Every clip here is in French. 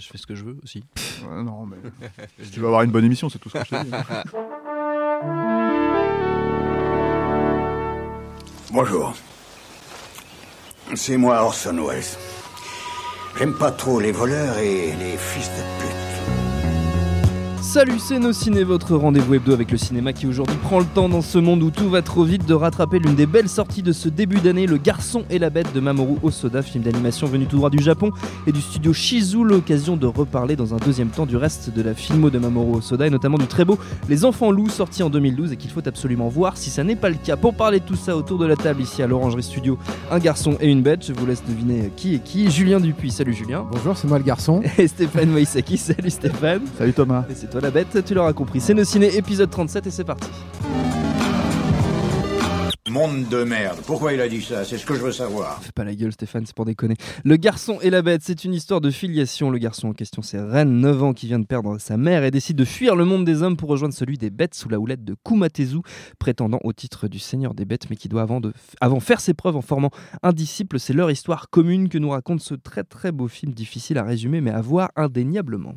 Je fais ce que je veux aussi. Ouais, non, mais tu vas avoir une bonne émission, c'est tout ce que je te dis. Bonjour. C'est moi Orson Welles. J'aime pas trop les voleurs et les fils de pute. Salut, c'est Nos Ciné, votre rendez-vous hebdo avec le cinéma qui aujourd'hui prend le temps dans ce monde où tout va trop vite de rattraper l'une des belles sorties de ce début d'année, Le Garçon et la Bête de Mamoru Osoda, film d'animation venu tout droit du Japon et du studio Shizu. L'occasion de reparler dans un deuxième temps du reste de la filmo de Mamoru Osoda et notamment du très beau Les Enfants Loups sorti en 2012 et qu'il faut absolument voir si ça n'est pas le cas. Pour parler de tout ça autour de la table ici à l'Orangerie Studio, un garçon et une bête, je vous laisse deviner qui est qui. Julien Dupuis, salut Julien. Bonjour, c'est moi le garçon. Et Stéphane Moïsaki, salut Stéphane. Salut Thomas. Et c'est toi la bête, tu l'auras compris. C'est nos ciné épisode 37 et c'est parti. Monde de merde. Pourquoi il a dit ça? C'est ce que je veux savoir. Fais pas la gueule Stéphane, c'est pour déconner. Le garçon et la bête, c'est une histoire de filiation. Le garçon en question, c'est Ren, 9 ans, qui vient de perdre sa mère et décide de fuir le monde des hommes pour rejoindre celui des bêtes sous la houlette de Kumatezu, prétendant au titre du seigneur des bêtes, mais qui doit avant, de, avant faire ses preuves en formant un disciple. C'est leur histoire commune que nous raconte ce très très beau film, difficile à résumer, mais à voir indéniablement.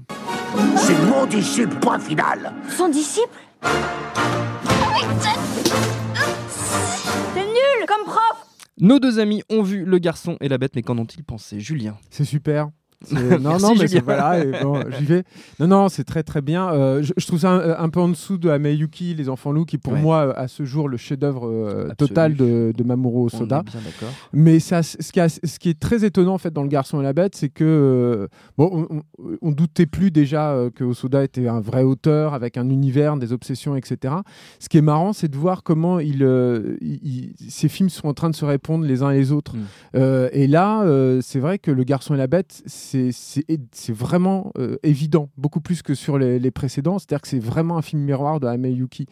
C'est mon disciple, point final. Son disciple T'es nul comme prof Nos deux amis ont vu Le garçon et la bête, mais qu'en ont-ils pensé Julien? C'est super. Non, Merci, non, mais c'est- voilà, bon, j'y vais. Non, non, c'est très très bien. Euh, je, je trouve ça un, un peu en dessous de Ameyuki, Les Enfants Loups, qui pour Ouais. moi, euh, à ce jour, le chef-d'œuvre euh, total de, de Mamoru d'accord. Mais ça, ce, qui a- ce qui est très étonnant en fait dans Le Garçon et la Bête, c'est que euh, bon, on, on- on doutait plus déjà que Osoda était un vrai auteur avec un univers, des obsessions, etc. Ce qui est marrant, c'est de voir comment il, il- il- ces films sont en train de se répondre les uns et les autres. Mm. Et là, c'est vrai que Le Garçon et la Bête, c'est c'est- vraiment euh, évident, beaucoup plus que sur les, les précédents. C'est-à-dire que c'est vraiment un film miroir de Ameyuki.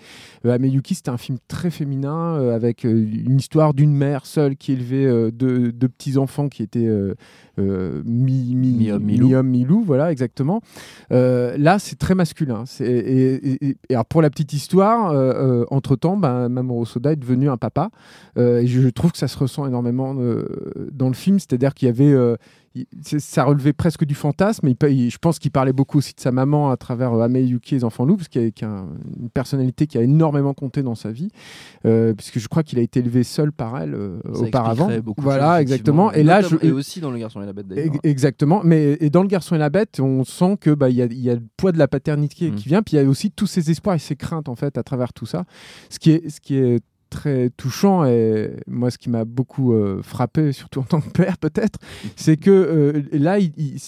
Euh, Ameyuki, c'était un film très féminin euh, avec euh, une histoire d'une mère seule qui élevait euh, deux, deux petits-enfants qui étaient euh, euh, mi, mi, Mi-homme, mi-loup. mi-homme, mi-loup, voilà, exactement. Là, c'est très masculin. Et, et- et- alors, pour la petite histoire, entre-temps, ben, Mamoru Soda est devenu un papa. Et je, je trouve que ça se ressent énormément dans le film. C'est-à-dire qu'il y avait... il- ça relevait presque du fantasme. Il, pa- il- je pense qu'il parlait beaucoup aussi de sa maman à travers euh, Amei Yuki et les enfants loups, parce qu'il y a, un- une personnalité qui a énormément compté dans sa vie, euh, puisque je crois qu'il a été élevé seul par elle euh, auparavant. Voilà, choses, exactement. effectivement. Et là, je, et aussi dans Le garçon et la bête d'ailleurs. Ex- Exactement, mais et dans le garçon et la bête, on sent que bah il y a, il y a le poids de la paternité qui vient, puis il y a aussi tous ses espoirs et ses craintes en fait à travers tout ça. Ce qui est ce qui est très touchant et moi ce qui m'a beaucoup euh, frappé, surtout en tant que père peut-être, c'est que euh, là il, il-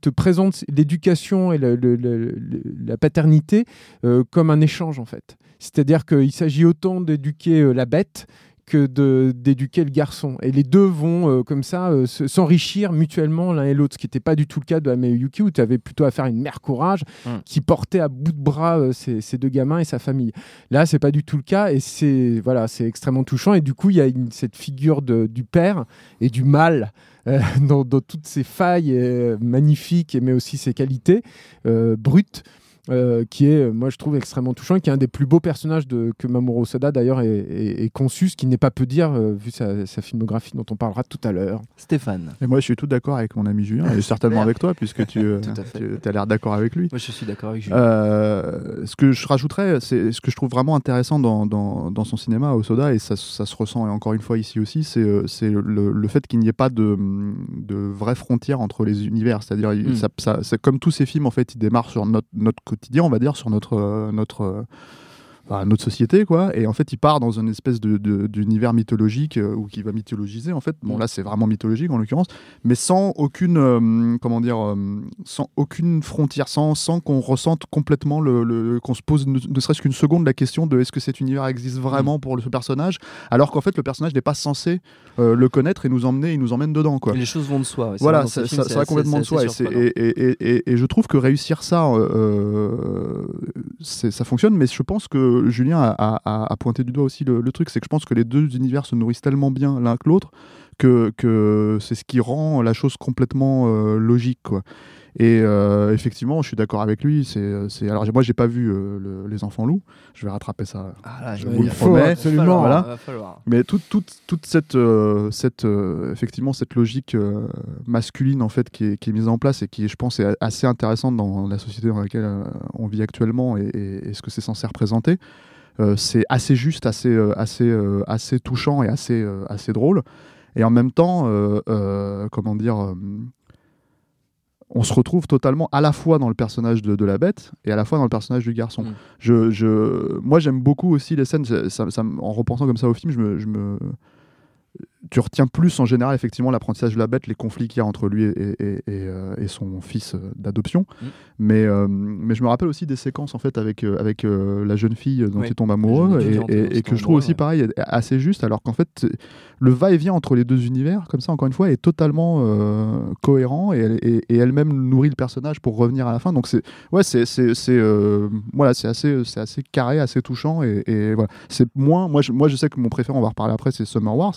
te présente l'éducation et la paternité euh, comme un échange en fait. C'est-à-dire qu'il s'agit autant d'éduquer la bête que d'éduquer le garçon. Et les deux vont euh, comme ça euh, se- s'enrichir mutuellement l'un et l'autre, ce qui n'était pas du tout le cas de Ameyuki, où tu avais plutôt affaire à une mère courage Mm. qui portait à bout de bras euh, ses, deux gamins et sa famille. Là, c'est pas du tout le cas, et c'est voilà, c'est extrêmement touchant. Et du coup, il y a une- cette figure de- du père et du mal. euh, dans, dans toutes ses failles euh, magnifiques, mais aussi ses qualités euh, brutes, euh, qui est, euh, moi je trouve, extrêmement touchant et qui est un des plus beaux personnages de, que Mamoru Osoda d'ailleurs est, est- est conçu, ce qui n'est pas peu dire euh, vu sa, sa filmographie dont on parlera tout à l'heure. Stéphane. Et moi, je suis tout d'accord avec mon ami Julien, et certainement avec toi, puisque tu, euh, tu as l'air d'accord avec lui. Moi je suis d'accord avec Julien. Euh, ce que je rajouterais, c'est ce que je trouve vraiment intéressant dans, dans, dans son cinéma, Osoda, et ça, ça se ressent et encore une fois ici aussi, c'est c'est le, le fait qu'il n'y ait pas de, de vraie frontière entre les univers. C'est-à-dire, il- Mm. ça- ça- c'est comme tous ces films, en fait, ils démarrent sur notre, notre quotidien, on va dire, sur notre, euh, notre, à notre société, quoi. Et en fait, il part dans une espèce de, de- d'univers mythologique euh, ou qui va mythologiser, en fait. Bon, Mm. là, c'est vraiment mythologique en l'occurrence, mais sans aucune, euh, comment dire, euh, sans aucune frontière, sans, sans qu'on ressente complètement le, le- qu'on se pose ne, ne serait-ce qu'une seconde la question de est-ce que cet univers existe vraiment pour le- ce personnage, alors qu'en fait, le personnage n'est pas censé le connaître et nous emmener, il nous emmène dedans, quoi. Les choses vont de soi. ouais. Voilà, ça, film, ça- c'est ça va complètement de soi. Et, et, et- et- et je trouve que réussir ça, ça fonctionne. Mais je pense que Julien a, pointé du doigt aussi le, truc, c'est que je pense que les deux univers se nourrissent tellement bien l'un que l'autre que, que c'est ce qui rend la chose complètement euh, logique, quoi. Et euh, effectivement, je suis d'accord avec lui. C'est, c'est... Alors moi, j'ai pas vu euh, le- les enfants loups. Je vais rattraper ça Ah là, je il vous le promets. absolument, falloir, voilà. va falloir. mais toute, toute, toute cette, euh, cette, euh, effectivement, cette logique euh, masculine en fait, qui, est, qui est mise en place et qui, je pense, est assez intéressante dans la société dans laquelle euh, on vit actuellement et, et- et ce que c'est censé représenter, euh, c'est assez juste, assez, euh, assez, euh, assez touchant et assez, euh, assez drôle. Et en même temps, euh, euh, comment dire, euh, on se retrouve totalement à la fois dans le personnage de, de la bête et à la fois dans le personnage du garçon. Mm. Je, je, moi, j'aime beaucoup aussi les scènes. ça- ça- en repensant comme ça au film, je me, je me- tu retiens plus en général effectivement l'apprentissage de la bête, les conflits qu'il y a entre lui et, et- et- et, euh, son fils euh, d'adoption. Mm. Mais, euh, mais je me rappelle aussi des séquences en fait avec, avec euh, la jeune fille dont il tombe amoureux et, que je trouve aussi pareil assez juste alors qu'en fait le va-et-vient entre les deux univers comme ça encore une fois est totalement euh, cohérent et, elle- et- et elle-même nourrit le personnage pour revenir à la fin donc c'est ouais c'est voilà c'est assez c'est assez carré assez touchant et, voilà c'est moins moi je, moi je sais que mon préféré on va en reparler après c'est Summer Wars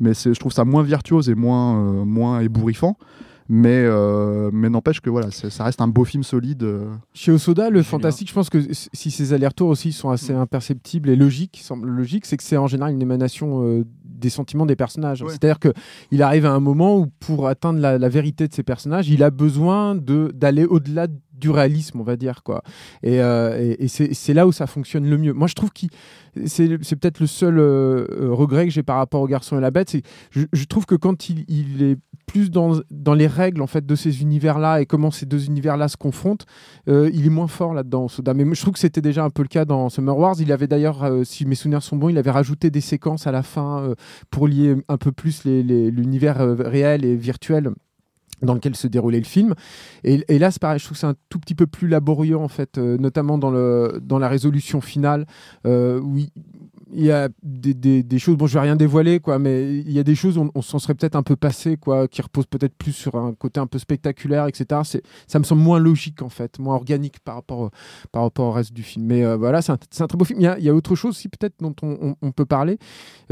mais je trouve ça moins virtuose et moins euh, moins ébouriffant mais euh, mais n'empêche que voilà ça reste un beau film solide euh. Chez Osoda, le fantastique, je pense que si ces allers-retours aussi sont assez imperceptibles et logiques, semblent logiques, c'est que c'est en général une émanation euh, des sentiments des personnages. Ouais. C'est-à-dire que il arrive à un moment où pour atteindre la, la vérité de ces personnages, il a besoin de d'aller au-delà du réalisme, on va dire quoi. Et, euh, c'est là où ça fonctionne le mieux. Moi, je trouve que c'est peut-être le seul euh, euh, regret que j'ai par rapport au garçon et la bête, je, trouve que quand il, est plus dans, dans les règles en fait de ces univers-là et comment ces deux univers-là se confrontent, il est moins fort là-dedans. Mais je trouve que c'était déjà un peu le cas dans Summer Wars. Il avait d'ailleurs, si mes souvenirs sont bons, il avait rajouté des séquences à la fin pour lier un peu plus l'univers réel et virtuel dans lequel se déroulait le film. Et, et là, pareil, je trouve que c'est un tout petit peu plus laborieux, en fait, euh, notamment dans la résolution finale, euh, où il, il y a des, des- des choses, bon, je vais rien dévoiler, quoi, mais il y a des choses où on, on s'en serait peut-être un peu passé, quoi, qui reposent peut-être plus sur un côté un peu spectaculaire, etc. C'est, ça me semble moins logique, en fait, moins organique par rapport, au- par rapport au reste du film. Mais euh, voilà, c'est un, c'est un très beau film. Il y a, il y a autre chose aussi, peut-être, dont on, on- on peut parler,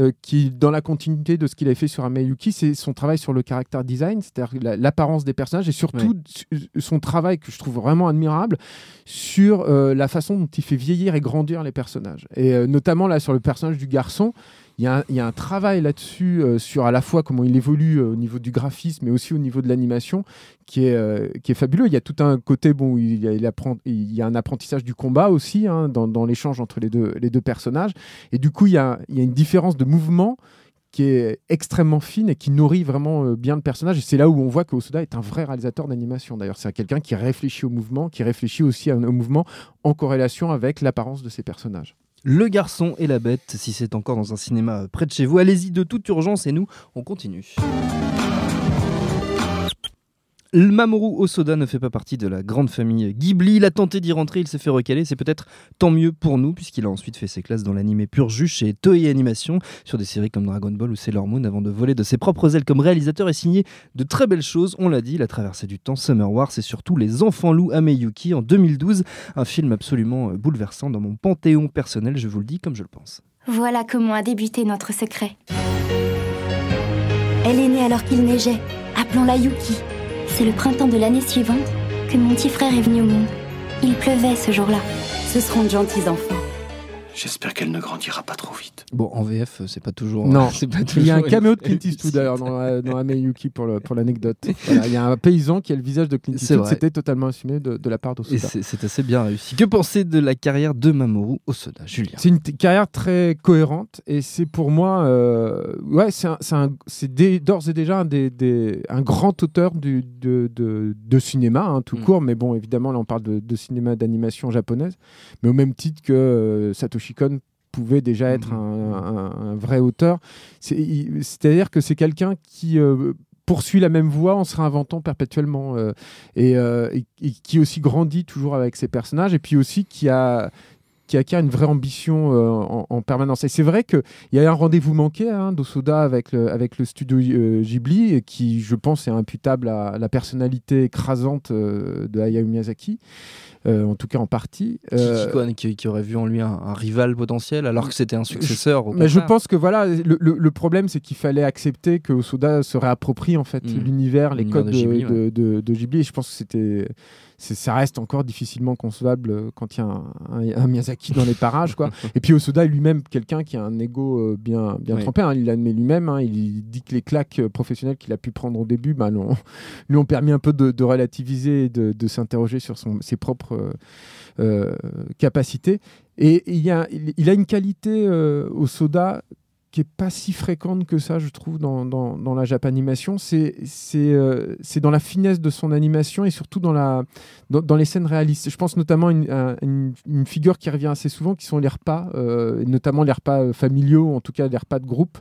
euh, qui, dans la continuité de ce qu'il avait fait sur Amayuki, c'est son travail sur le caractère design, c'est-à-dire la- l'apparence des personnages et surtout su- son travail que je trouve vraiment admirable sur euh, la façon dont il fait vieillir et grandir les personnages. Et notamment là sur le personnage du garçon, il y, a un- travail là-dessus euh, sur à la fois comment il évolue euh, au niveau du graphisme mais aussi au niveau de l'animation qui est, euh, qui est fabuleux. Il y a tout un côté, bon, il y a, il y a un apprentissage du combat aussi hein, dans, l'échange entre les deux, personnages. Et du coup, il y a, une différence de mouvement qui est extrêmement fine et qui nourrit vraiment bien le personnage. Et c'est là où on voit que Osoda est un vrai réalisateur d'animation. D'ailleurs, c'est quelqu'un qui réfléchit au mouvement, qui réfléchit aussi au mouvement en corrélation avec l'apparence de ses personnages. Le garçon et la bête, si c'est encore dans un cinéma euh, près de chez vous, allez-y de toute urgence et nous, on continue. Le Mamoru Osoda ne fait pas partie de la grande famille Ghibli. Il a tenté d'y rentrer, il s'est fait recaler. C'est peut-être tant mieux pour nous, puisqu'il a ensuite fait ses classes dans l'animé pur jus chez Toei Animation, sur des séries comme Dragon Ball ou Sailor Moon, avant de voler de ses propres ailes comme réalisateur et signer de très belles choses. On l'a dit, il a traversé du temps, Summer Wars et surtout Les Enfants Loups Ameyuki en 2012. Un film absolument euh, bouleversant dans mon panthéon personnel, je vous le dis comme je le pense. Voilà comment a débuté notre secret. Elle est née alors qu'il neigeait. Appelons-la Yuki. C'est le printemps de l'année suivante que mon petit frère est venu au monde. Il pleuvait ce jour-là. Ce seront de gentils enfants. J'espère qu'elle ne grandira pas trop vite. Bon, en VF, euh, c'est pas toujours. Non. c'est pas Il y a un toujours caméo de Clint Eastwood d'ailleurs dans, euh, dans Ameyuki pour, le- pour l'anecdote. Voilà, il y a un paysan qui a le visage de Clint Eastwood. C'était totalement assumé de, de la part Et d'Osoda. c'est c'est assez bien réussi. Que penser de la carrière de Mamoru Osoda, Julien? C'est une t- carrière très cohérente et c'est pour moi, euh, ouais, c'est un- c'est un- c'est dé- d'ores et déjà un, des, des- un grand auteur du, de, de- de cinéma, hein, tout Mm. court, mais bon, évidemment, là on parle de, de cinéma d'animation japonaise, mais au même titre que euh, Satoshi Pouvait déjà être un, un- un vrai auteur. C'est-à-dire que c'est quelqu'un qui euh, poursuit la même voie en se réinventant perpétuellement euh, et, euh, et- et qui aussi grandit toujours avec ses personnages et puis aussi qui a qui acquiert une vraie ambition euh, en, en permanence. Et c'est vrai qu'il y a un rendez-vous manqué hein, d'Osoda avec le, avec le studio euh, Ghibli, qui, je pense, est imputable à la personnalité écrasante euh, de Hayao Miyazaki, euh, en tout cas en partie. Euh, qui, qui- qui aurait vu en lui un, un rival potentiel alors que c'était un successeur. mais je pense que voilà, le, le- le problème c'est qu'il fallait accepter que Osoda se réapproprie en fait Mm. l'univers, les codes de de, Ghibli, de, de- de Ghibli. Et je pense que c'était, ça reste encore difficilement concevable quand il y a un, un- un Miyazaki dans les parages, quoi. Et puis Osoda est lui-même quelqu'un qui a un ego euh, bien, bien Oui. trempé. hein. il l'admet lui-même. hein. Il dit que les claques euh, professionnelles qu'il a pu prendre au début, bah, lui ont permis un peu de, de relativiser et de, de s'interroger sur son- ses propres euh, capacités. Et il, y a, il, il a une qualité euh, au soda qui est pas si fréquente que ça, je trouve, dans, la Japanimation. C'est euh, c'est dans la finesse de son animation et surtout dans, la, dans, les scènes réalistes. Je pense notamment à une, une, figure qui revient assez souvent, qui sont les repas, euh, notamment les repas euh, familiaux, en tout cas les repas de groupe.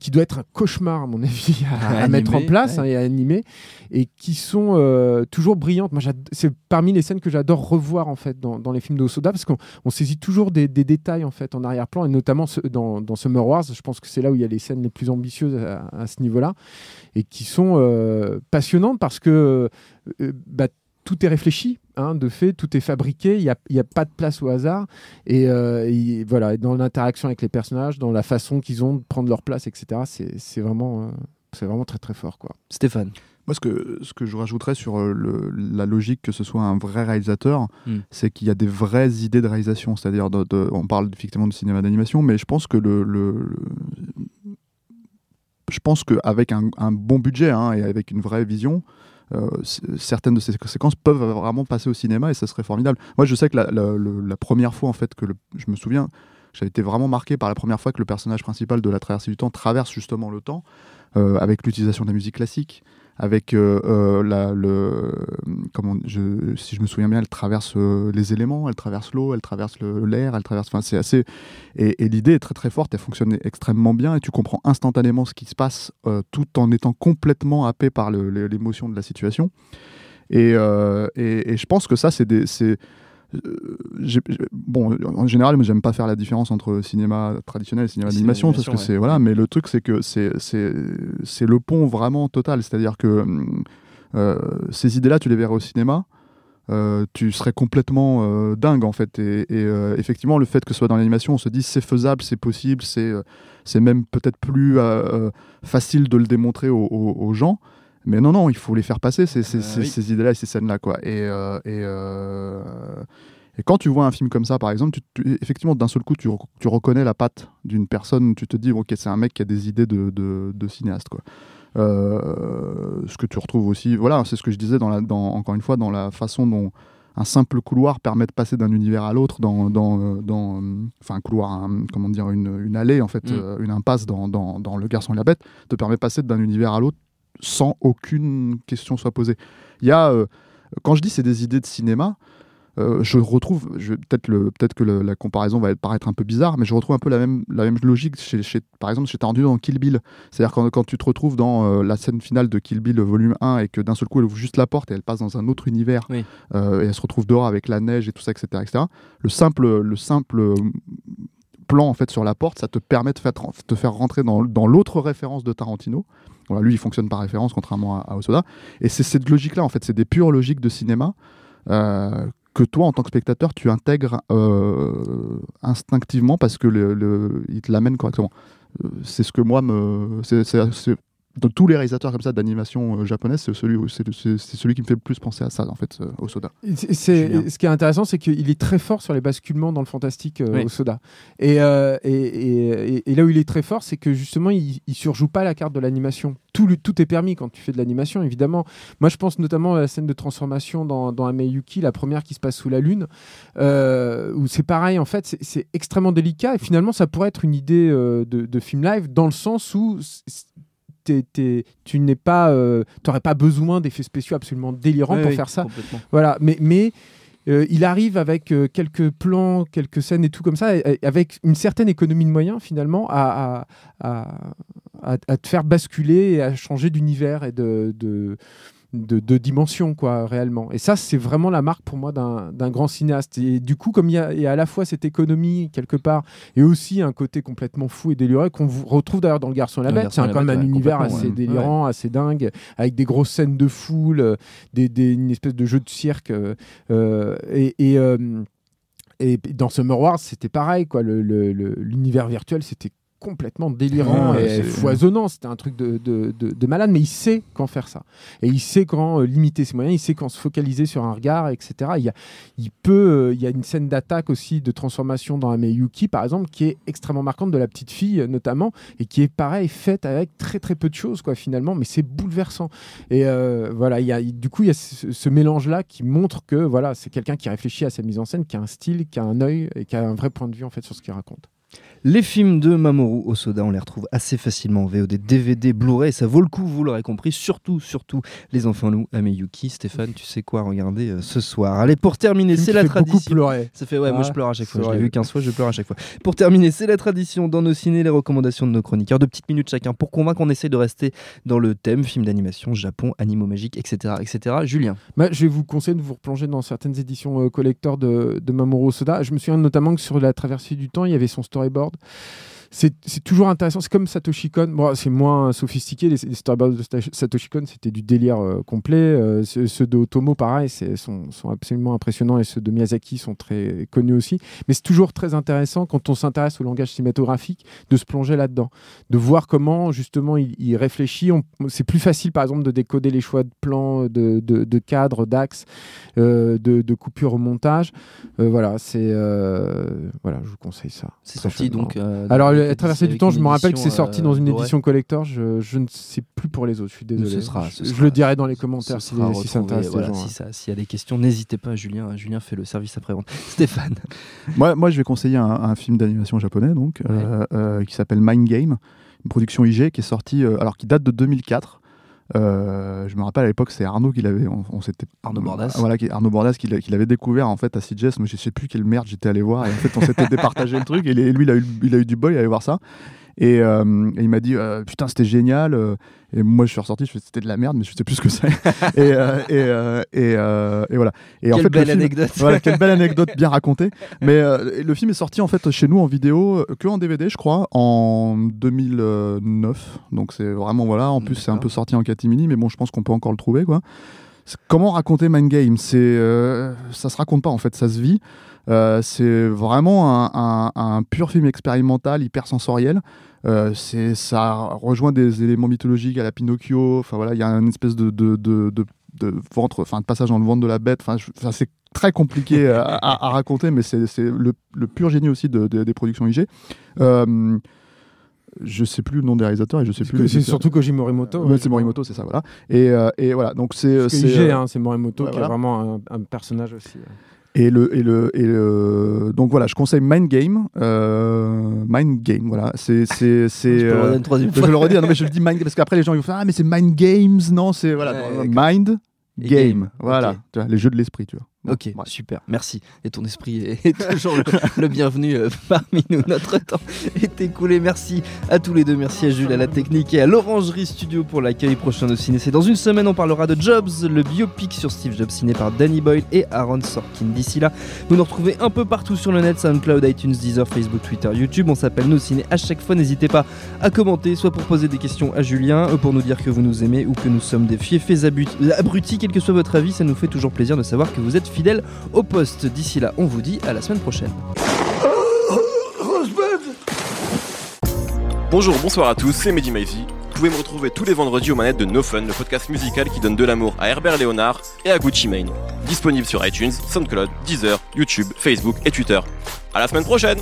Qui doit être un cauchemar, à mon avis, à, mettre en place ouais. hein, et à animer, et qui sont euh, toujours brillantes. Moi, c'est parmi les scènes que j'adore revoir en fait dans, dans les films de Osoda, parce qu'on on saisit toujours des, des détails en fait en arrière-plan, et notamment ce- dans, dans Summer Wars. Je pense que c'est là où il y a les scènes les plus ambitieuses à, à ce niveau-là, et qui sont euh, passionnantes parce que euh, bah, tout est réfléchi, hein, de fait, tout est fabriqué, il n'y a, il y a pas de place au hasard. Et, euh, et voilà, dans l'interaction avec les personnages, dans la façon qu'ils ont de prendre leur place, etc., c'est vraiment, euh, c'est vraiment très très fort. Quoi. Stéphane. Moi, ce que, ce que je rajouterais sur euh, le- la logique que ce soit un vrai réalisateur, Mm. c'est qu'il y a des vraies idées de réalisation. C'est-à-dire, de- de- on parle effectivement de cinéma d'animation, mais je pense que le, le- le- je pense qu'avec un, un bon budget hein, et avec une vraie vision, euh, certaines de ces séquences peuvent vraiment passer au cinéma et ça serait formidable. Moi, je sais que la première fois, en fait, que le- je me souviens, j'avais été vraiment marqué par la première fois que le personnage principal de la traversée du temps traverse justement le temps euh, avec l'utilisation de la musique classique, avec euh, euh, la, le, comment, je, si je me souviens bien, elle traverse euh, les éléments, elle traverse l'eau, elle traverse l'air, elle traverse. Enfin, c'est assez. Et, et l'idée est très très forte, elle fonctionne extrêmement bien et tu comprends instantanément ce qui se passe tout en étant complètement happé par l'émotion de la situation. Et, et, je pense que ça, c'est. Euh, bon, en général, moi, j'aime pas faire la différence entre cinéma traditionnel et cinéma d'animation parce que c'est voilà. Mais le truc, c'est que c'est c'est le pont vraiment total. C'est-à-dire que euh, ces idées-là, tu les verrais au cinéma. euh, tu serais complètement euh, dingue en fait et, et, euh, effectivement le fait que ce soit dans l'animation on se dit c'est faisable c'est possible c'est même peut-être plus facile de le démontrer aux, aux- aux gens mais non non il faut les faire passer ces, ces, Euh, ces- oui. ces idées là et ces scènes là quoi et, euh, et, euh, et quand tu vois un film comme ça par exemple tu, tu- effectivement d'un seul coup tu, rec- tu reconnais la patte d'une personne tu te dis ok c'est un mec qui a des idées de, de, de cinéaste quoi euh, ce que tu retrouves aussi, voilà, c'est ce que je disais dans la, dans, encore une fois dans la façon dont un simple couloir permet de passer d'un univers à l'autre, dans, dans, dans, enfin un couloir, un- comment dire, une, une allée en fait, Mm. une impasse dans Le Garçon et la Bête, te permet de passer d'un univers à l'autre sans aucune question soit posée. Il y a, euh, quand je dis c'est des idées de cinéma, euh, je retrouve, peut-être que le- la comparaison va paraître un peu bizarre, mais je retrouve un peu la même, la même logique chez, chez- par exemple chez Tarantino dans Kill Bill. C'est-à-dire quand, quand tu te retrouves dans euh, la scène finale de Kill Bill volume 1 et que d'un seul coup elle ouvre juste la porte et elle passe dans un autre univers Oui. euh, et elle se retrouve dehors avec la neige et tout ça, etc. etc. Le simple, le simple plan en fait sur la porte, ça te permet de te faire rentrer dans, dans l'autre référence de Tarantino. Lui, il fonctionne par référence, contrairement à, Osoda. Et c'est cette logique-là, en fait, c'est des pures logiques de cinéma euh, que toi, en tant que spectateur, tu intègres euh, instinctivement parce que le, il te l'amène correctement. Euh, c'est ce que moi me, de tous les réalisateurs comme ça d'animation euh, japonaise, c'est celui, c'est, qui me fait le plus penser à ça, en fait, euh. C'est- c'est- Julien. ce qui est intéressant, c'est qu'il est très fort sur les basculements dans le fantastique euh, Oui. au soda. Et, et, et- et- et là où il est très fort, c'est que justement, il, il surjoue pas la carte de l'animation. Tout, est permis quand tu fais de l'animation, évidemment. Moi, je pense notamment à la scène de transformation dans, dans Ameyuki, la première qui se passe sous la lune, euh, où c'est pareil, en fait, c'est- c'est extrêmement délicat. Et finalement, ça pourrait être une idée euh, de, de film live dans le sens où tu n'es pas, euh, t'aurais pas besoin d'effets spéciaux absolument délirants pour oui, faire ça. Voilà, mais, mais euh, il arrive avec euh, quelques plans, quelques scènes et tout comme ça, et- et avec une certaine économie de moyens finalement à, à, à- à- à te faire basculer et à changer d'univers et de, de, de, de dimension, quoi, réellement. Et ça, c'est vraiment la marque pour moi d'un grand cinéaste. Et du coup, comme il y a, il y a à la fois cette économie quelque part et aussi un côté complètement fou et déliré qu'on retrouve d'ailleurs dans Le Garçon et la Le Bête, c'est quand même un ouais, univers assez ouais. délirant, assez dingue, avec des grosses scènes de foule, euh, des, des- une espèce de jeu de cirque. euh, euh, et. et, euh, et dans Summer Wars, c'était pareil, quoi. le- le- le- L'univers virtuel, c'était complètement délirant Ouais, et foisonnant. C'était un truc de, de, de- de malade, mais il sait quand faire ça. Et il sait quand euh, limiter ses moyens, il sait quand se focaliser sur un regard, etc. Il y a, il peut, euh, il y a une scène d'attaque aussi, de transformation dans Ameyuki, par exemple, qui est extrêmement marquante de la petite fille, euh, notamment, et qui est pareil, faite avec très très peu de choses, quoi, finalement, mais c'est bouleversant. Et voilà, il y a, du coup, il y a ce, ce mélange-là qui montre que voilà, c'est quelqu'un qui réfléchit à sa mise en scène, qui a un style, qui a un œil et qui a un vrai point de vue en fait sur ce qu'il raconte. Les films de Mamoru Osoda, on les retrouve assez facilement en VOD, DVD, Blu-ray, ça vaut le coup, vous l'aurez compris, surtout, surtout les enfants loups, Ameyuki, Stéphane, tu sais quoi regarder euh, ce soir. Allez, pour terminer, c'est la tradition. Ça fait, ouais, moi Ah, je pleure à chaque fois. Je l'ai vu 15 fois, je pleure à chaque fois. Pour terminer, c'est la tradition dans nos ciné, les recommandations de nos chroniqueurs. De petites minutes chacun pour convaincre, on essaie de rester dans le thème film d'animation, Japon, animaux magiques, etc. etc. Julien. Bah, je vais vous conseiller de vous replonger dans certaines éditions euh, collector de, de Mamoru Soda. Je me souviens notamment que sur la traversée du temps, il y avait son storyboard. C'est toujours intéressant. C'est comme Satoshi Kon. Bon, c'est moins sophistiqué. Les, les storyboards de Satoshi Kon, c'était du délire euh, complet. Euh, ceux, de Otomo, pareil, sont, sont absolument impressionnants. Et ceux de Miyazaki sont très connus aussi. Mais c'est toujours très intéressant quand on s'intéresse au langage cinématographique de se plonger là-dedans. De voir comment, justement, il, il réfléchit. C'est plus facile, par exemple, de décoder les choix de plans, de, de, de cadres, d'axes, euh, de, de coupures au montage. Voilà, c'est. voilà, je vous conseille ça. C'est sorti donc. Alors, la une traversée du temps, une je me rappelle que c'est sorti euh, dans une dorée. édition collector. Je, je ne sais plus pour les autres. Je suis désolé. Ce sera- ce je, sera- le dirai dans les commentaires si, ça intéresse les gens. hein. S'il y a des questions, n'hésitez pas, Julien. Julien fait le service après-vente. Stéphane. Moi, moi, je vais conseiller un, un film d'animation japonais donc, euh, euh, qui s'appelle Mind Game, une production IG qui est sortie, euh, alors qui date de 2004. Euh, je me rappelle à l'époque, c'est Arnaud qui l'avait. On, on s'était Arnaud Bordas. Voilà, qui- Arnaud Bordas qui l'a- qui l'avait découvert en fait à CJS. Moi, je sais plus quelle merde j'étais allé voir. Et en fait, on s'était départagé le truc. Et lui, il a eu, il a eu du bol, il allait voir ça. Et, euh, et il m'a dit euh, putain c'était génial euh, et moi je suis ressorti je fais c'était de la merde mais je sais plus ce que c'est et, et, et, et voilà et en Quelle fait le belle film- anecdote. voilà, quelle belle anecdote bien racontée. Mais le film est sorti en fait chez nous en vidéo, que en DVD, je crois, en 2009. Donc c'est vraiment voilà. En plus, c'est un peu sorti en catimini, mais bon, je pense qu'on peut encore le trouver quoi. Comment raconter Mind Game euh, ça se raconte pas en fait, ça se vit. Euh, c'est vraiment un, pur film expérimental, hyper sensoriel. Euh, ça rejoint des éléments mythologiques à la Pinocchio. Enfin voilà, il y a une espèce de, ventre, enfin de passage dans le ventre de la bête. Enfin, c'est très compliqué à, raconter, mais c'est le, le pur génie aussi de, de- des productions IG. Euh, je sais plus le nom des réalisateurs et je sais plus. C'est surtout Koji Morimoto. Ouais, c'est Morimoto, c'est ça, voilà. Et, euh, et voilà, donc c'est. Que c'est, euh, hein, c'est Morimoto ouais, qui voilà. est vraiment un, un personnage aussi. hein. Et le, et le, et le... Donc voilà, je conseille Mind Game. euh, Mind Game, voilà. C'est. c'est, c'est Je peux le euh, redire une troisième je le redire, non mais je le dis Mind Game parce qu'après les gens ils vont faire Ah, mais c'est Mind Games. Non, c'est. Voilà. Ouais. Mind Game. game, Voilà. Tu vois, les jeux de l'esprit, tu vois. Ok, super, merci. Et ton esprit est, toujours le, le bienvenu euh, parmi nous. Notre temps est écoulé. Merci à tous les deux. Merci à Jules, à la technique et à l'Orangerie Studio pour l'accueil prochain au ciné. C'est dans une semaine, on parlera de Jobs, le biopic sur Steve Jobs, ciné par Danny Boyle et Aaron Sorkin. D'ici là, vous nous retrouvez un peu partout sur le net SoundCloud, iTunes, Deezer, Facebook, Twitter, YouTube. On s'appelle Nos Ciné à chaque fois. N'hésitez pas à commenter, soit pour poser des questions à Julien, euh, pour nous dire que vous nous aimez ou que nous sommes des fiefs abrutis. Quel que soit votre avis, ça nous fait toujours plaisir de savoir que vous êtes fidèles au poste. D'ici là, on vous dit à la semaine prochaine. Bonjour, bonsoir à tous, c'est Mehdi Maizy. Vous pouvez me retrouver tous les vendredis aux manettes de No Fun, le podcast musical qui donne de l'amour à Herbert Léonard et à Gucci Mane. Disponible sur iTunes, SoundCloud, Deezer, YouTube, Facebook et Twitter. À la semaine prochaine